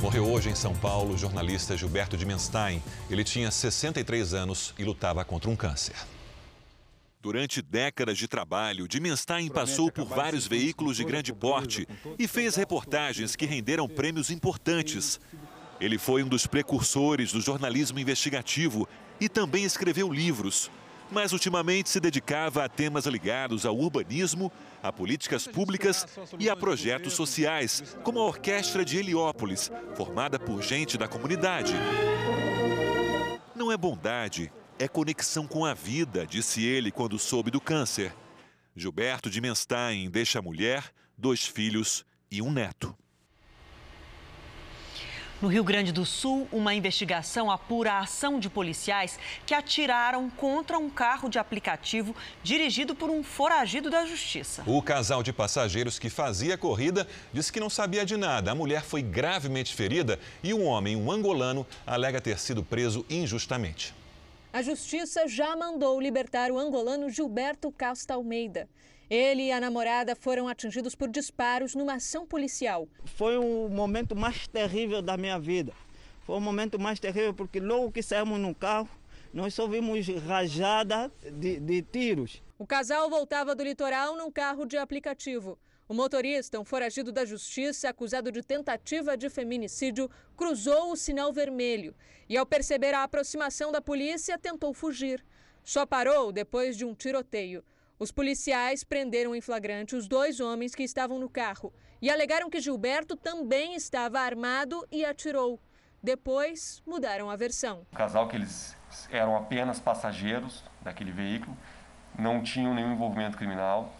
[SPEAKER 3] Morreu hoje em São Paulo o jornalista Gilberto de Menstein. Ele tinha 63 anos e lutava contra um câncer. Durante décadas de trabalho, Dimenstein passou por vários veículos de grande porte e fez reportagens que renderam prêmios importantes. Ele foi um dos precursores do jornalismo investigativo e também escreveu livros. Mas ultimamente se dedicava a temas ligados ao urbanismo, a políticas públicas e a projetos sociais, como a Orquestra de Heliópolis, formada por gente da comunidade. Não é bondade, é conexão com a vida, disse ele quando soube do câncer. Gilberto de Menstein deixa a mulher, dois filhos e um neto.
[SPEAKER 2] No Rio Grande do Sul, uma investigação apura a ação de policiais que atiraram contra um carro de aplicativo dirigido por um foragido da justiça.
[SPEAKER 3] O casal de passageiros que fazia a corrida disse que não sabia de nada. A mulher foi gravemente ferida e um homem, um angolano, alega ter sido preso injustamente.
[SPEAKER 45] A justiça já mandou libertar o angolano Gilberto Costa Almeida. Ele e a namorada foram atingidos por disparos numa ação policial.
[SPEAKER 46] Foi o momento mais terrível da minha vida. Foi o momento mais terrível porque logo que saímos no carro, nós só vimos rajada de, de tiros.
[SPEAKER 45] O casal voltava do litoral num carro de aplicativo. O motorista, um foragido da justiça acusado de tentativa de feminicídio, cruzou o sinal vermelho e, ao perceber a aproximação da polícia, tentou fugir. Só parou depois de um tiroteio. Os policiais prenderam em flagrante os dois homens que estavam no carro e alegaram que Gilberto também estava armado e atirou. Depois, mudaram a versão.
[SPEAKER 47] O casal que eles eram apenas passageiros daquele veículo, não tinham nenhum envolvimento criminal,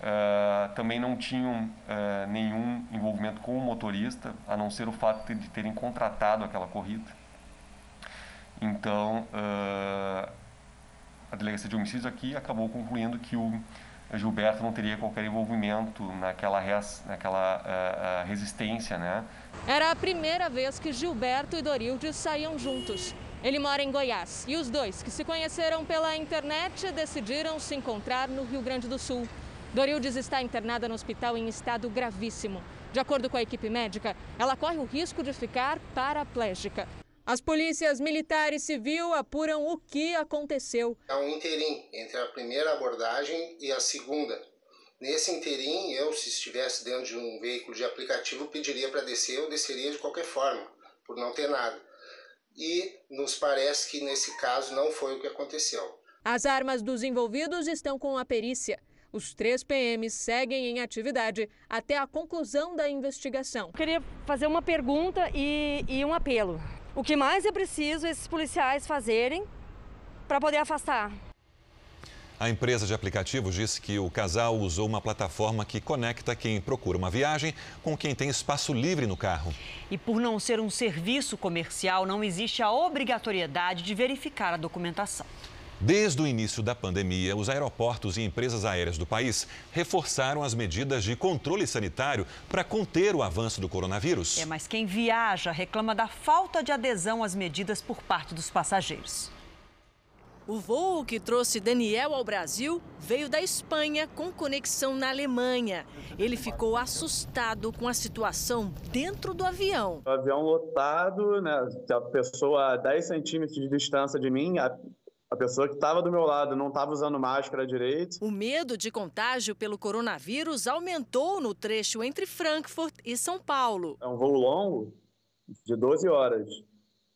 [SPEAKER 47] uh, também não tinham uh, nenhum envolvimento com o motorista, a não ser o fato de terem contratado aquela corrida. Então, uh, a delegacia de homicídios aqui acabou concluindo que o Gilberto não teria qualquer envolvimento naquela, res, naquela resistência, né?
[SPEAKER 45] Era a primeira vez que Gilberto e Dorilde saíam juntos. Ele mora em Goiás e os dois, que se conheceram pela internet, decidiram se encontrar no Rio Grande do Sul. Dorildes está internada no hospital em estado gravíssimo. De acordo com a equipe médica, ela corre o risco de ficar paraplégica. As polícias militar e civil apuram o que aconteceu.
[SPEAKER 48] Há um interim entre a primeira abordagem e a segunda. Nesse interim, eu, se estivesse dentro de um veículo de aplicativo, pediria para descer, eu desceria de qualquer forma, por não ter nada. E nos parece que nesse caso não foi o que aconteceu.
[SPEAKER 45] As armas dos envolvidos estão com a perícia. Os três PMs seguem em atividade até a conclusão da investigação.
[SPEAKER 49] Queria fazer uma pergunta e, e um apelo. O que mais é preciso esses policiais fazerem para poder afastar?
[SPEAKER 3] A empresa de aplicativos disse que o casal usou uma plataforma que conecta quem procura uma viagem com quem tem espaço livre no carro.
[SPEAKER 2] E por não ser um serviço comercial, não existe a obrigatoriedade de verificar a documentação.
[SPEAKER 3] Desde o início da pandemia, os aeroportos e empresas aéreas do país reforçaram as medidas de controle sanitário para conter o avanço do coronavírus.
[SPEAKER 2] É, mas quem viaja reclama da falta de adesão às medidas por parte dos passageiros.
[SPEAKER 50] O voo que trouxe Daniel ao Brasil veio da Espanha com conexão na Alemanha. Ele ficou assustado com a situação dentro do avião.
[SPEAKER 43] O avião lotado, né? A pessoa a 10 centímetros de distância de mim, a pessoa que estava do meu lado não estava usando máscara direito.
[SPEAKER 50] O medo de contágio pelo coronavírus aumentou no trecho entre Frankfurt e São Paulo.
[SPEAKER 43] É um voo longo, de 12 horas.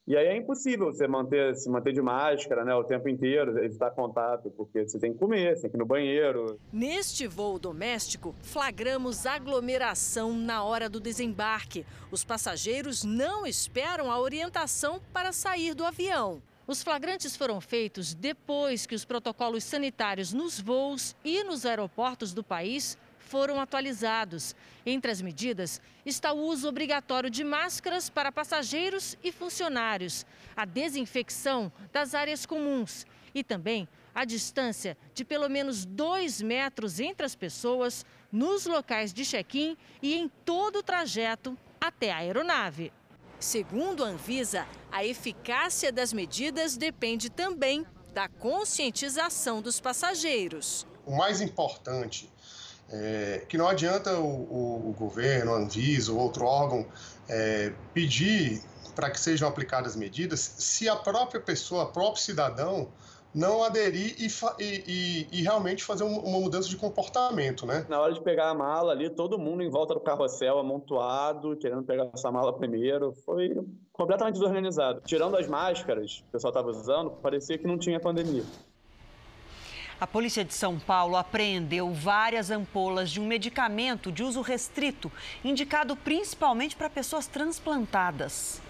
[SPEAKER 43] E aí é impossível você manter, se manter de máscara né, o tempo inteiro, evitar contato, porque você tem que comer, você tem que ir no banheiro.
[SPEAKER 50] Neste voo doméstico, flagramos aglomeração na hora do desembarque. Os passageiros não esperam a orientação para sair do avião. Os flagrantes foram feitos depois que os protocolos sanitários nos voos e nos aeroportos do país foram atualizados. Entre as medidas está o uso obrigatório de máscaras para passageiros e funcionários, a desinfecção das áreas comuns e também a distância de pelo menos dois metros entre as pessoas nos locais de check-in e em todo o trajeto até a aeronave. Segundo a Anvisa, a eficácia das medidas depende também da conscientização dos passageiros.
[SPEAKER 51] O mais importante é, que não adianta o, o, o, governo, a Anvisa ou outro órgão é, pedir para que sejam aplicadas medidas se a própria pessoa, o próprio cidadão, não aderir e, e, e, realmente fazer uma mudança de comportamento, né?
[SPEAKER 43] Na hora de pegar a mala ali, todo mundo em volta do carrossel, amontoado, querendo pegar essa mala primeiro, foi completamente desorganizado. Tirando as máscaras que o pessoal estava usando, parecia que não tinha pandemia.
[SPEAKER 2] A polícia de São Paulo apreendeu várias ampolas de um medicamento de uso restrito, indicado principalmente para pessoas transplantadas.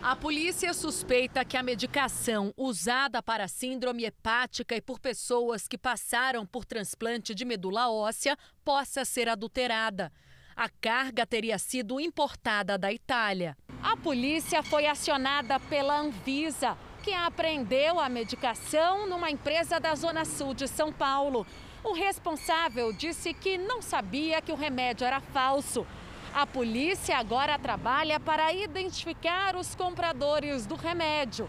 [SPEAKER 50] A polícia suspeita que a medicação usada para síndrome hepática e por pessoas que passaram por transplante de medula óssea possa ser adulterada. A carga teria sido importada da Itália. A polícia foi acionada pela Anvisa que apreendeu a medicação numa empresa da Zona Sul de São Paulo. O responsável disse que não sabia que o remédio era falso. A polícia agora trabalha para identificar os compradores do remédio.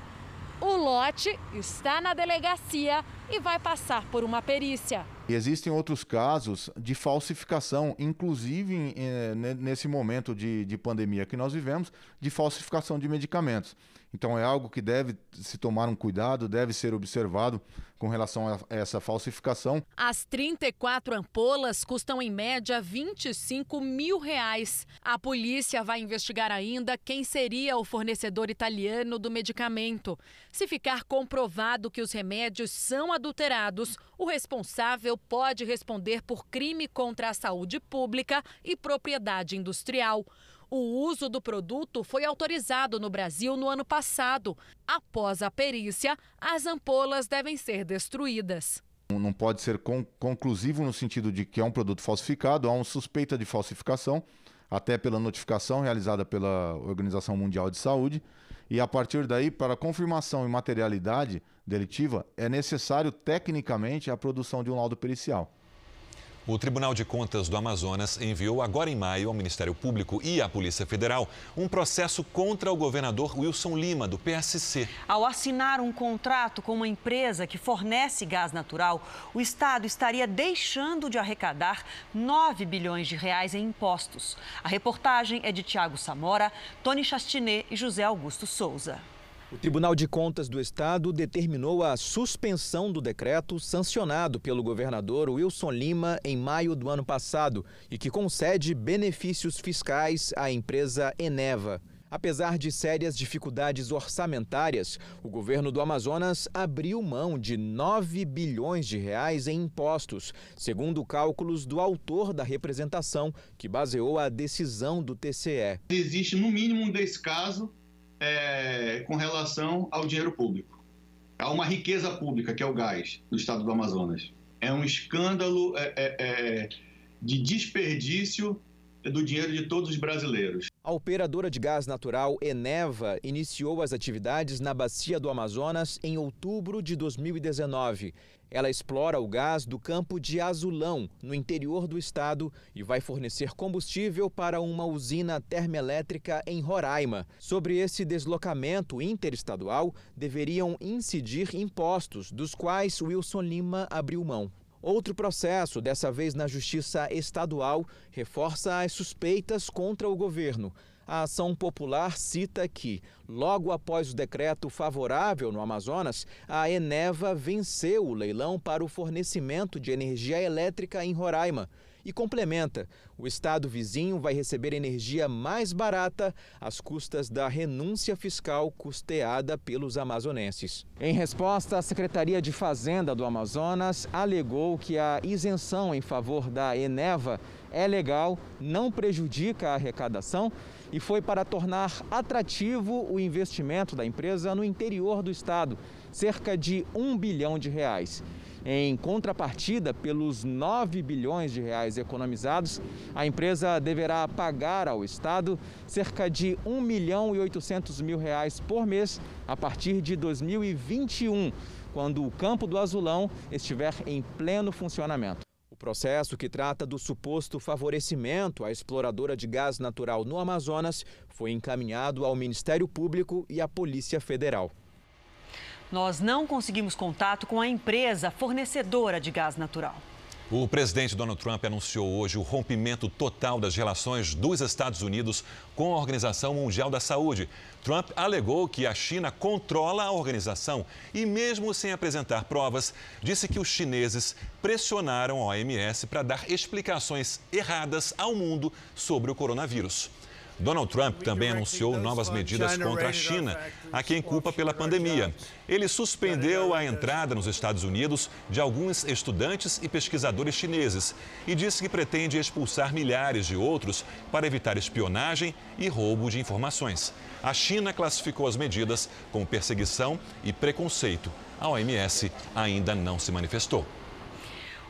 [SPEAKER 50] O lote está na delegacia e vai passar por uma perícia.
[SPEAKER 52] Existem outros casos de falsificação, inclusive eh, nesse momento de, de pandemia que nós vivemos, de falsificação de medicamentos. Então é algo que deve se tomar um cuidado, deve ser observado com relação a essa falsificação.
[SPEAKER 50] As 34 ampolas custam em média 25 mil reais. A polícia vai investigar ainda quem seria o fornecedor italiano do medicamento. Se ficar comprovado que os remédios são adulterados, o responsável pode responder por crime contra a saúde pública e propriedade industrial. O uso do produto foi autorizado no Brasil no ano passado. Após a perícia, as ampolas devem ser destruídas.
[SPEAKER 52] Não pode ser conclusivo no sentido de que é um produto falsificado, há uma suspeita de falsificação, até pela notificação realizada pela Organização Mundial de Saúde. E a partir daí, para confirmação e materialidade delitiva, é necessário tecnicamente a produção de um laudo pericial.
[SPEAKER 3] O Tribunal de Contas do Amazonas enviou agora em maio ao Ministério Público e à Polícia Federal um processo contra o governador Wilson Lima, do PSC.
[SPEAKER 2] Ao assinar um contrato com uma empresa que fornece gás natural, o Estado estaria deixando de arrecadar 9 bilhões de reais em impostos. A reportagem é de Tiago Samora, Tony Chastinet e José Augusto Souza.
[SPEAKER 53] O Tribunal de Contas do Estado determinou a suspensão do decreto sancionado pelo governador Wilson Lima em maio do ano passado e que concede benefícios fiscais à empresa Eneva. Apesar de sérias dificuldades orçamentárias, o governo do Amazonas abriu mão de 9 bilhões de reais em impostos, segundo cálculos do autor da representação, que baseou a decisão do TCE.
[SPEAKER 54] Existe, no mínimo, um descaso é, com relação ao dinheiro público. Há uma riqueza pública, que é o gás, no estado do Amazonas. É um escândalo é, é, é, de desperdício do dinheiro de todos os brasileiros.
[SPEAKER 53] A operadora de gás natural Eneva iniciou as atividades na Bacia do Amazonas em outubro de 2019. Ela explora o gás do campo de Azulão, no interior do estado, e vai fornecer combustível para uma usina termoelétrica em Roraima. Sobre esse deslocamento interestadual, deveriam incidir impostos, dos quais Wilson Lima abriu mão. Outro processo, dessa vez na Justiça Estadual, reforça as suspeitas contra o governo. A ação popular cita que, logo após o decreto favorável no Amazonas, a Eneva venceu o leilão para o fornecimento de energia elétrica em Roraima. E complementa: o estado vizinho vai receber energia mais barata às custas da renúncia fiscal custeada pelos amazonenses. Em resposta, a Secretaria de Fazenda do Amazonas alegou que a isenção em favor da Eneva é legal, não prejudica a arrecadação e foi para tornar atrativo o investimento da empresa no interior do estado, cerca de um bilhão de reais. Em contrapartida, pelos 9 bilhões de reais economizados, a empresa deverá pagar ao Estado cerca de 1 milhão e 800 mil reais por mês a partir de 2021, quando o Campo do Azulão estiver em pleno funcionamento. O processo que trata do suposto favorecimento à exploradora de gás natural no Amazonas foi encaminhado ao Ministério Público e à Polícia Federal.
[SPEAKER 2] Nós não conseguimos contato com a empresa fornecedora de gás natural.
[SPEAKER 3] O presidente Donald Trump anunciou hoje o rompimento total das relações dos Estados Unidos com a Organização Mundial da Saúde. Trump alegou que a China controla a organização e, mesmo sem apresentar provas, disse que os chineses pressionaram a OMS para dar explicações erradas ao mundo sobre o coronavírus. Donald Trump também anunciou novas medidas contra a China, a quem culpa pela pandemia. Ele suspendeu a entrada nos Estados Unidos de alguns estudantes e pesquisadores chineses e disse que pretende expulsar milhares de outros para evitar espionagem e roubo de informações. A China classificou as medidas como perseguição e preconceito. A OMS ainda não se manifestou.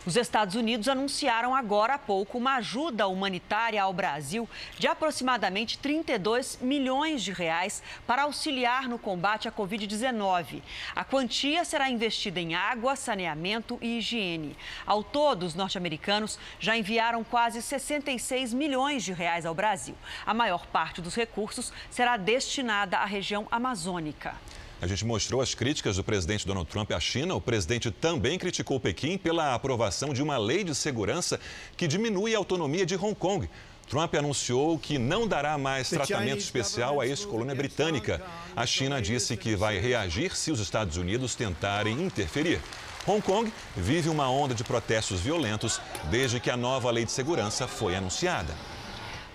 [SPEAKER 2] Os Estados Unidos anunciaram agora há pouco uma ajuda humanitária ao Brasil de aproximadamente 32 milhões de reais para auxiliar no combate à Covid-19. A quantia será investida em água, saneamento e higiene. Ao todo, os norte-americanos já enviaram quase 66 milhões de reais ao Brasil. A maior parte dos recursos será destinada à região amazônica.
[SPEAKER 3] A gente mostrou as críticas do presidente Donald Trump à China. O presidente também criticou Pequim pela aprovação de uma lei de segurança que diminui a autonomia de Hong Kong. Trump anunciou que não dará mais tratamento especial à ex-colônia britânica. A China disse que vai reagir se os Estados Unidos tentarem interferir. Hong Kong vive uma onda de protestos violentos desde que a nova lei de segurança foi anunciada.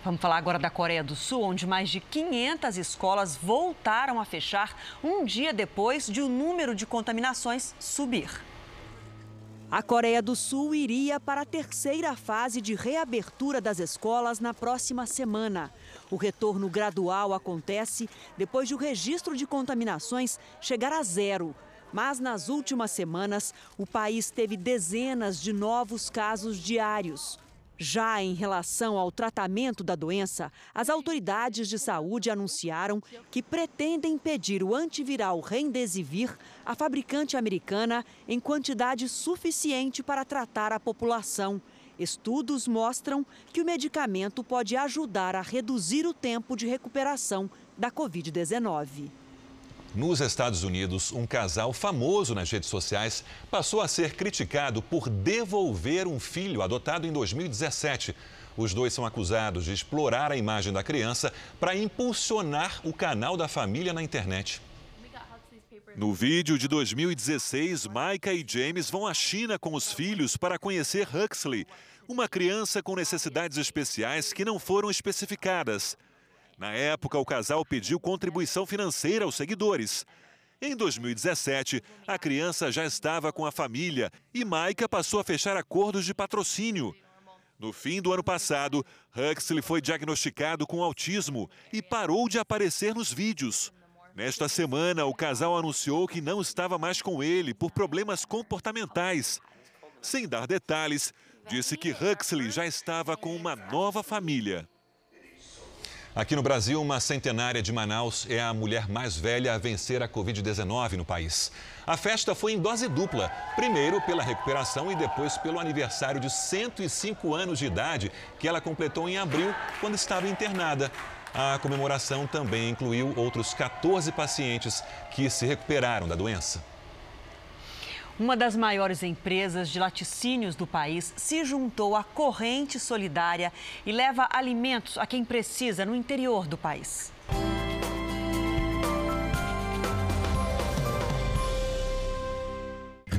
[SPEAKER 2] Vamos falar agora da Coreia do Sul, onde mais de 500 escolas voltaram a fechar um dia depois de o número de contaminações subir. A Coreia do Sul iria para a terceira fase de reabertura das escolas na próxima semana. O retorno gradual acontece depois de o registro de contaminações chegar a zero. Mas nas últimas semanas, o país teve dezenas de novos casos diários. Já em relação ao tratamento da doença, as autoridades de saúde anunciaram que pretendem pedir o antiviral Remdesivir à fabricante americana em quantidade suficiente para tratar a população. Estudos mostram que o medicamento pode ajudar a reduzir o tempo de recuperação da Covid-19.
[SPEAKER 3] Nos Estados Unidos, um casal famoso nas redes sociais passou a ser criticado por devolver um filho adotado em 2017. Os dois são acusados de explorar a imagem da criança para impulsionar o canal da família na internet. No vídeo de 2016, Micah e James vão à China com os filhos para conhecer Huxley, uma criança com necessidades especiais que não foram especificadas. Na época, o casal pediu contribuição financeira aos seguidores. Em 2017, a criança já estava com a família e Maika passou a fechar acordos de patrocínio. No fim do ano passado, Huxley foi diagnosticado com autismo e parou de aparecer nos vídeos. Nesta semana, o casal anunciou que não estava mais com ele por problemas comportamentais. Sem dar detalhes, disse que Huxley já estava com uma nova família. Aqui no Brasil, uma centenária de Manaus é a mulher mais velha a vencer a Covid-19 no país. A festa foi em dose dupla, primeiro pela recuperação e depois pelo aniversário de 105 anos de idade que ela completou em abril, quando estava internada. A comemoração também incluiu outros 14 pacientes que se recuperaram da doença.
[SPEAKER 2] Uma das maiores empresas de laticínios do país se juntou à corrente solidária e leva alimentos a quem precisa no interior do país.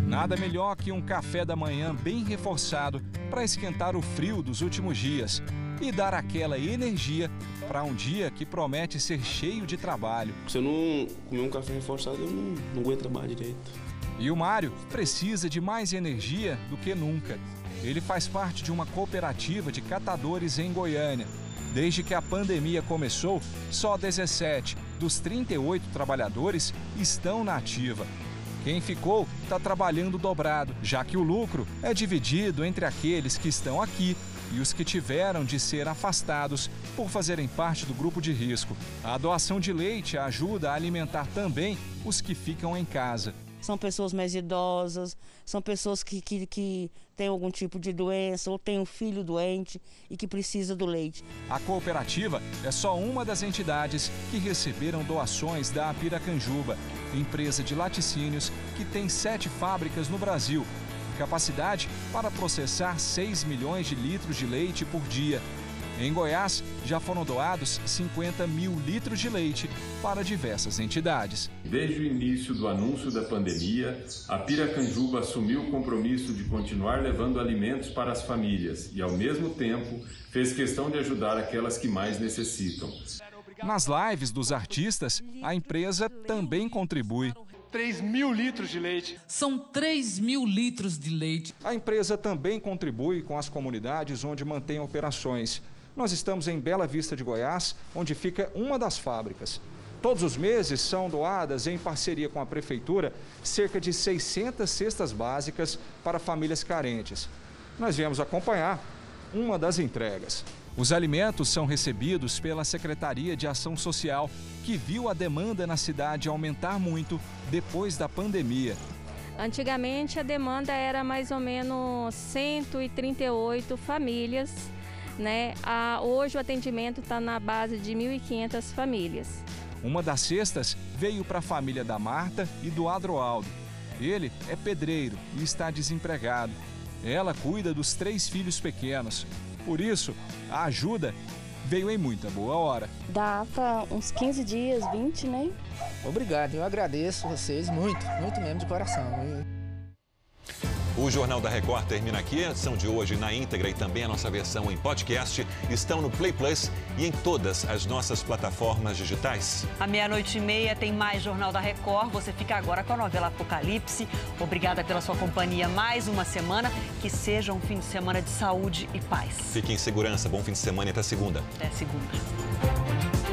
[SPEAKER 55] Nada melhor que um café da manhã bem reforçado para esquentar o frio dos últimos dias e dar aquela energia para um dia que promete ser cheio de trabalho.
[SPEAKER 56] Se eu não comer um café reforçado, eu não, não aguento trabalhar direito.
[SPEAKER 55] E o Mário precisa de mais energia do que nunca. Ele faz parte de uma cooperativa de catadores em Goiânia. Desde que a pandemia começou, só 17 dos 38 trabalhadores estão na ativa. Quem ficou está trabalhando dobrado, já que o lucro é dividido entre aqueles que estão aqui e os que tiveram de ser afastados por fazerem parte do grupo de risco. A doação de leite ajuda a alimentar também os que ficam em casa
[SPEAKER 57] são pessoas mais idosas, são pessoas que, que, que têm algum tipo de doença ou têm um filho doente e que precisa do leite.
[SPEAKER 55] A cooperativa é só uma das entidades que receberam doações da Piracanjuba, empresa de laticínios que tem sete fábricas no Brasil. Capacidade para processar 6 milhões de litros de leite por dia em Goiás, já foram doados 50 mil litros de leite para diversas entidades.
[SPEAKER 58] Desde o início do anúncio da pandemia, a Piracanjuba assumiu o compromisso de continuar levando alimentos para as famílias e, ao mesmo tempo, fez questão de ajudar aquelas que mais necessitam.
[SPEAKER 55] Nas lives dos artistas, a empresa também contribui.
[SPEAKER 59] 3 mil litros de leite.
[SPEAKER 60] São 3 mil litros de leite.
[SPEAKER 55] A empresa também contribui com as comunidades onde mantém operações. Nós estamos em Bela Vista de Goiás, onde fica uma das fábricas. Todos os meses são doadas, em parceria com a Prefeitura, cerca de 600 cestas básicas para famílias carentes. Nós viemos acompanhar uma das entregas. Os alimentos são recebidos pela Secretaria de Ação Social, que viu a demanda na cidade aumentar muito depois da pandemia.
[SPEAKER 49] Antigamente a demanda era mais ou menos 138 famílias né? A, hoje o atendimento está na base de 1.500 famílias.
[SPEAKER 55] Uma das cestas veio para a família da Marta e do Adroaldo. Ele é pedreiro e está desempregado. Ela cuida dos três filhos pequenos. Por isso, a ajuda veio em muita boa hora.
[SPEAKER 49] Dá para uns 15 dias, 20, né?
[SPEAKER 61] Obrigado, eu agradeço vocês muito, muito mesmo de coração.
[SPEAKER 3] O Jornal da Record termina aqui. A edição de hoje na íntegra e também a nossa versão em podcast estão no Play Plus e em todas as nossas plataformas digitais.
[SPEAKER 2] À meia-noite e meia tem mais Jornal da Record. Você fica agora com a novela Apocalipse. Obrigada pela sua companhia mais uma semana. Que seja um fim de semana de saúde e paz.
[SPEAKER 3] Fique em segurança. Bom fim de semana e até segunda.
[SPEAKER 2] Até segunda.